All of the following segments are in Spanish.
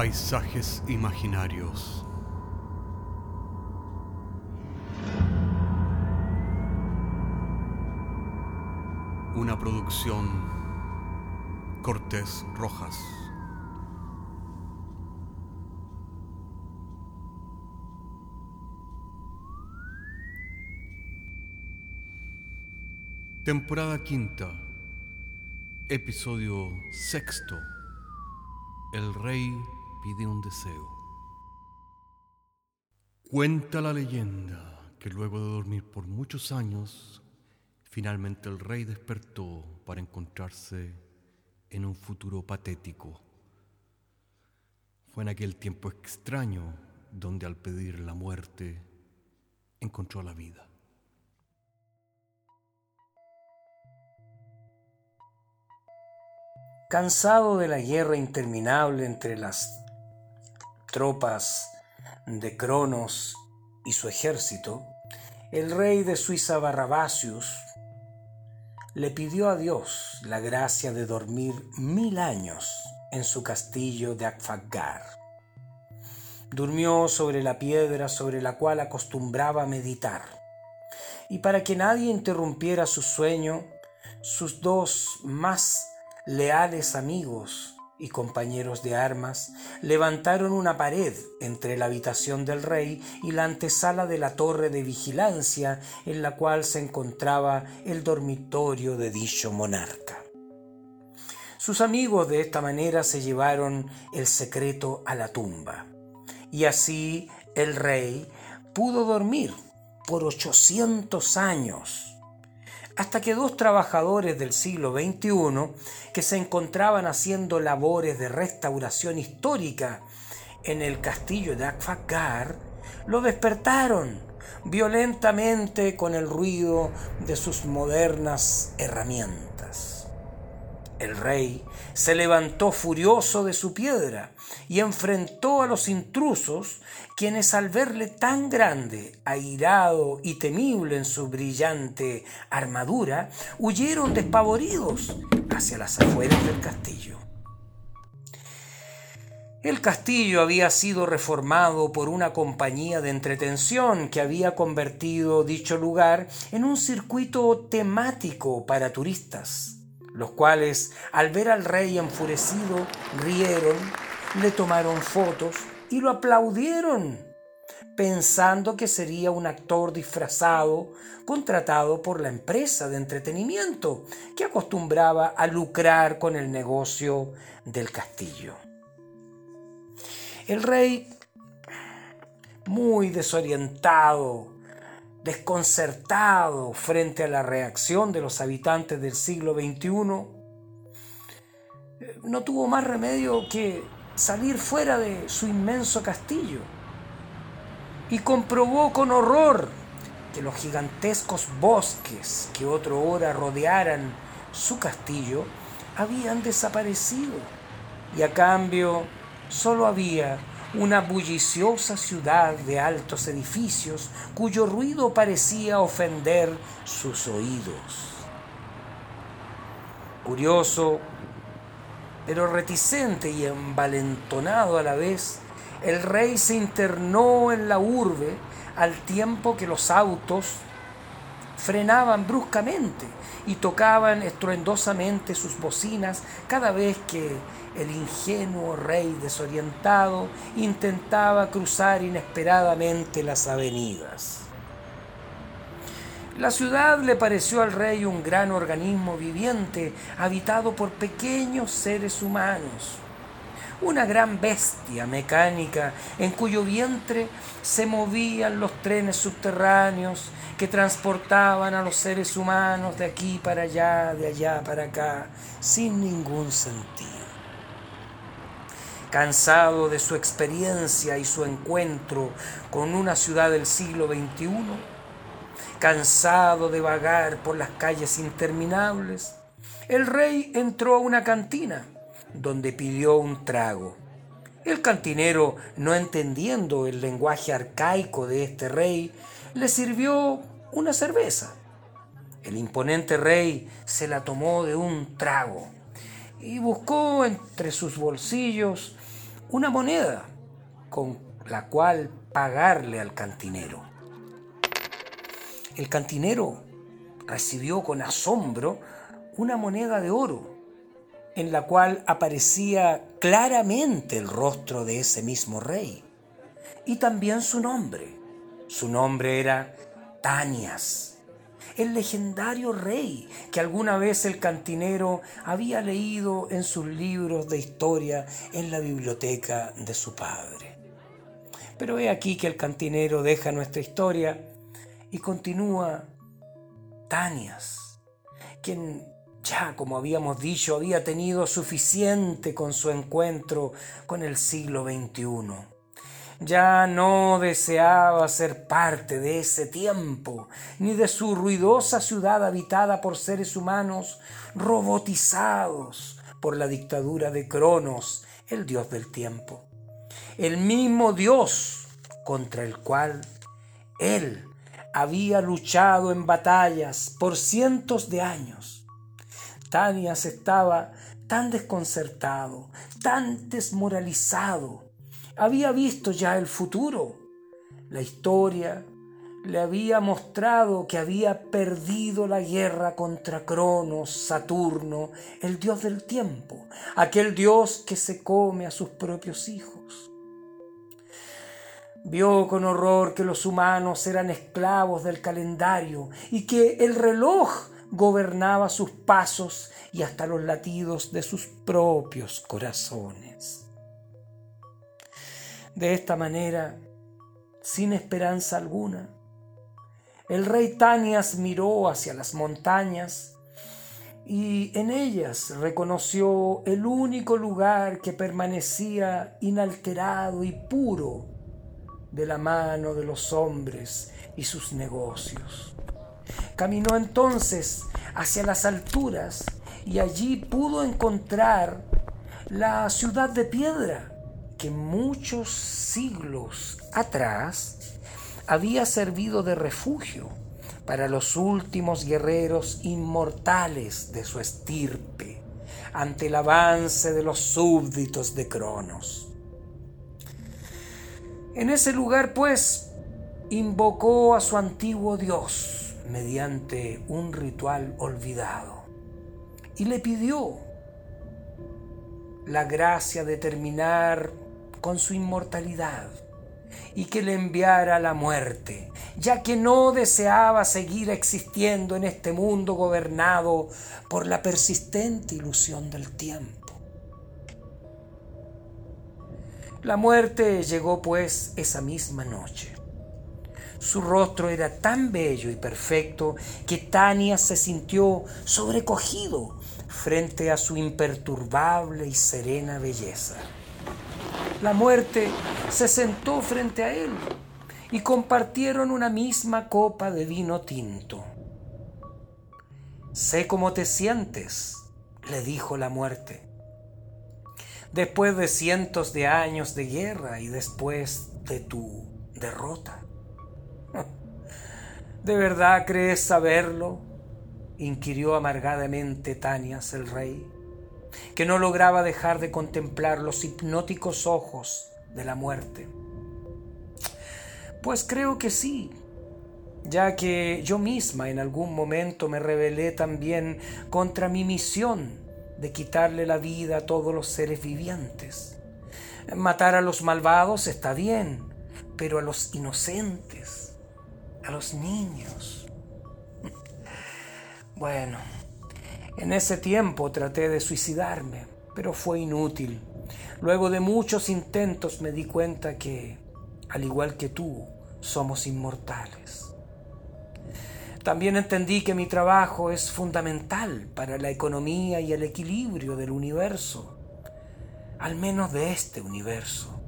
Paisajes imaginarios. Una producción Cortés Rojas. Temporada quinta, episodio sexto. El rey pide un deseo. Cuenta la leyenda que luego de dormir por muchos años, finalmente el rey despertó para encontrarse en un futuro patético. Fue en aquel tiempo extraño donde al pedir la muerte encontró la vida. Cansado de la guerra interminable entre las tropas de Cronos y su ejército, el rey de Suiza Barrabasius le pidió a Dios la gracia de dormir mil años en su castillo de Akfagar. Durmió sobre la piedra sobre la cual acostumbraba meditar. Y para que nadie interrumpiera su sueño, sus dos más leales amigos y compañeros de armas levantaron una pared entre la habitación del rey y la antesala de la torre de vigilancia en la cual se encontraba el dormitorio de dicho monarca. Sus amigos de esta manera se llevaron el secreto a la tumba y así el rey pudo dormir por ochocientos años hasta que dos trabajadores del siglo XXI que se encontraban haciendo labores de restauración histórica en el castillo de Akfagar lo despertaron violentamente con el ruido de sus modernas herramientas. El rey se levantó furioso de su piedra y enfrentó a los intrusos, quienes al verle tan grande, airado y temible en su brillante armadura, huyeron despavoridos hacia las afueras del castillo. El castillo había sido reformado por una compañía de entretención que había convertido dicho lugar en un circuito temático para turistas los cuales al ver al rey enfurecido rieron, le tomaron fotos y lo aplaudieron, pensando que sería un actor disfrazado contratado por la empresa de entretenimiento que acostumbraba a lucrar con el negocio del castillo. El rey, muy desorientado, desconcertado frente a la reacción de los habitantes del siglo XXI, no tuvo más remedio que salir fuera de su inmenso castillo y comprobó con horror que los gigantescos bosques que otro hora rodearan su castillo habían desaparecido y a cambio solo había una bulliciosa ciudad de altos edificios cuyo ruido parecía ofender sus oídos. Curioso, pero reticente y envalentonado a la vez, el rey se internó en la urbe al tiempo que los autos frenaban bruscamente y tocaban estruendosamente sus bocinas cada vez que el ingenuo rey desorientado intentaba cruzar inesperadamente las avenidas. La ciudad le pareció al rey un gran organismo viviente habitado por pequeños seres humanos, una gran bestia mecánica en cuyo vientre se movían los trenes subterráneos que transportaban a los seres humanos de aquí para allá, de allá para acá, sin ningún sentido. Cansado de su experiencia y su encuentro con una ciudad del siglo XXI, cansado de vagar por las calles interminables, el rey entró a una cantina donde pidió un trago. El cantinero, no entendiendo el lenguaje arcaico de este rey, le sirvió una cerveza. El imponente rey se la tomó de un trago y buscó entre sus bolsillos una moneda con la cual pagarle al cantinero. El cantinero recibió con asombro una moneda de oro en la cual aparecía claramente el rostro de ese mismo rey y también su nombre. Su nombre era Tanias, el legendario rey que alguna vez el cantinero había leído en sus libros de historia en la biblioteca de su padre. Pero he aquí que el cantinero deja nuestra historia y continúa Tanias, quien ya, como habíamos dicho, había tenido suficiente con su encuentro con el siglo XXI. Ya no deseaba ser parte de ese tiempo, ni de su ruidosa ciudad habitada por seres humanos robotizados por la dictadura de Cronos, el dios del tiempo. El mismo dios contra el cual él había luchado en batallas por cientos de años Tanias estaba tan desconcertado, tan desmoralizado. Había visto ya el futuro. La historia le había mostrado que había perdido la guerra contra Cronos, Saturno, el dios del tiempo, aquel dios que se come a sus propios hijos. Vio con horror que los humanos eran esclavos del calendario y que el reloj gobernaba sus pasos y hasta los latidos de sus propios corazones. De esta manera, sin esperanza alguna, el rey Tanias miró hacia las montañas y en ellas reconoció el único lugar que permanecía inalterado y puro de la mano de los hombres y sus negocios. Caminó entonces hacia las alturas y allí pudo encontrar la ciudad de piedra que muchos siglos atrás había servido de refugio para los últimos guerreros inmortales de su estirpe ante el avance de los súbditos de Cronos. En ese lugar, pues, invocó a su antiguo dios, mediante un ritual olvidado y le pidió la gracia de terminar con su inmortalidad y que le enviara la muerte, ya que no deseaba seguir existiendo en este mundo gobernado por la persistente ilusión del tiempo. La muerte llegó pues esa misma noche. Su rostro era tan bello y perfecto que Tania se sintió sobrecogido frente a su imperturbable y serena belleza. La muerte se sentó frente a él y compartieron una misma copa de vino tinto. Sé cómo te sientes, le dijo la muerte. Después de cientos de años de guerra y después de tu derrota. ¿De verdad crees saberlo? inquirió amargadamente Tanias el rey, que no lograba dejar de contemplar los hipnóticos ojos de la muerte. Pues creo que sí, ya que yo misma en algún momento me rebelé también contra mi misión de quitarle la vida a todos los seres vivientes. Matar a los malvados está bien, pero a los inocentes los niños. Bueno, en ese tiempo traté de suicidarme, pero fue inútil. Luego de muchos intentos me di cuenta que, al igual que tú, somos inmortales. También entendí que mi trabajo es fundamental para la economía y el equilibrio del universo, al menos de este universo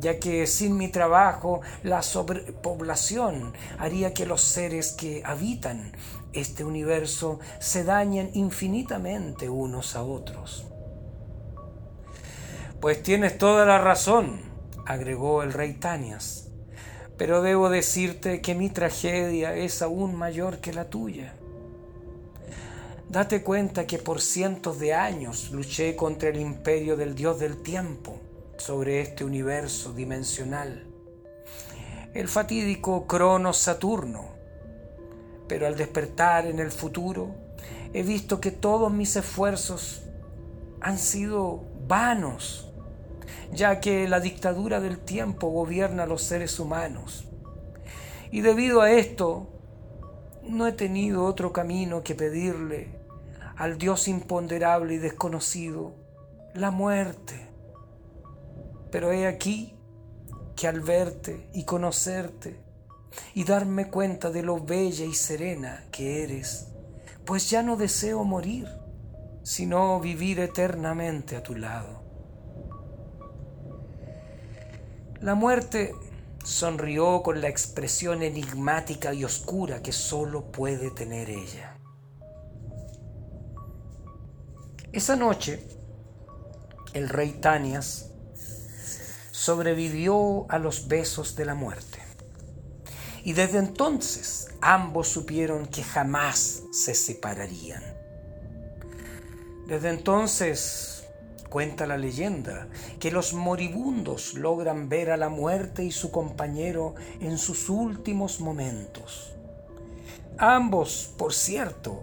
ya que sin mi trabajo la sobrepoblación haría que los seres que habitan este universo se dañen infinitamente unos a otros. Pues tienes toda la razón, agregó el rey Tanias, pero debo decirte que mi tragedia es aún mayor que la tuya. Date cuenta que por cientos de años luché contra el imperio del dios del tiempo sobre este universo dimensional, el fatídico Cronos Saturno. Pero al despertar en el futuro, he visto que todos mis esfuerzos han sido vanos, ya que la dictadura del tiempo gobierna a los seres humanos. Y debido a esto, no he tenido otro camino que pedirle al Dios imponderable y desconocido la muerte. Pero he aquí que al verte y conocerte y darme cuenta de lo bella y serena que eres, pues ya no deseo morir, sino vivir eternamente a tu lado. La muerte sonrió con la expresión enigmática y oscura que sólo puede tener ella. Esa noche, el rey Tanias sobrevivió a los besos de la muerte. Y desde entonces ambos supieron que jamás se separarían. Desde entonces cuenta la leyenda que los moribundos logran ver a la muerte y su compañero en sus últimos momentos. Ambos, por cierto,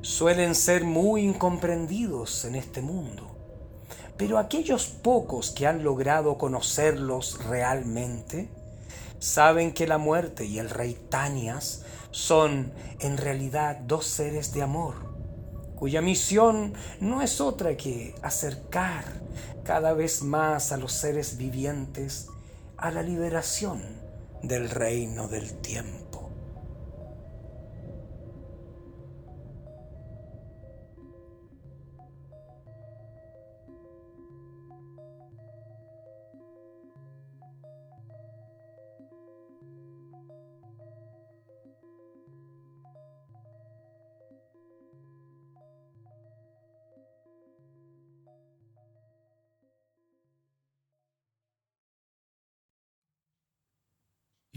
suelen ser muy incomprendidos en este mundo. Pero aquellos pocos que han logrado conocerlos realmente saben que la muerte y el rey Tanias son en realidad dos seres de amor, cuya misión no es otra que acercar cada vez más a los seres vivientes a la liberación del reino del tiempo.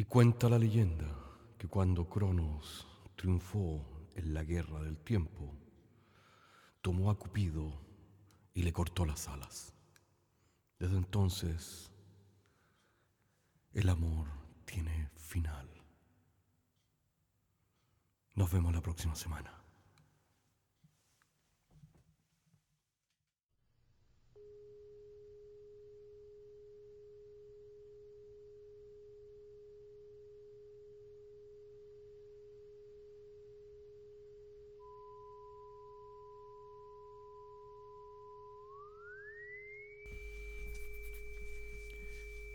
Y cuenta la leyenda que cuando Cronos triunfó en la guerra del tiempo, tomó a Cupido y le cortó las alas. Desde entonces, el amor tiene final. Nos vemos la próxima semana.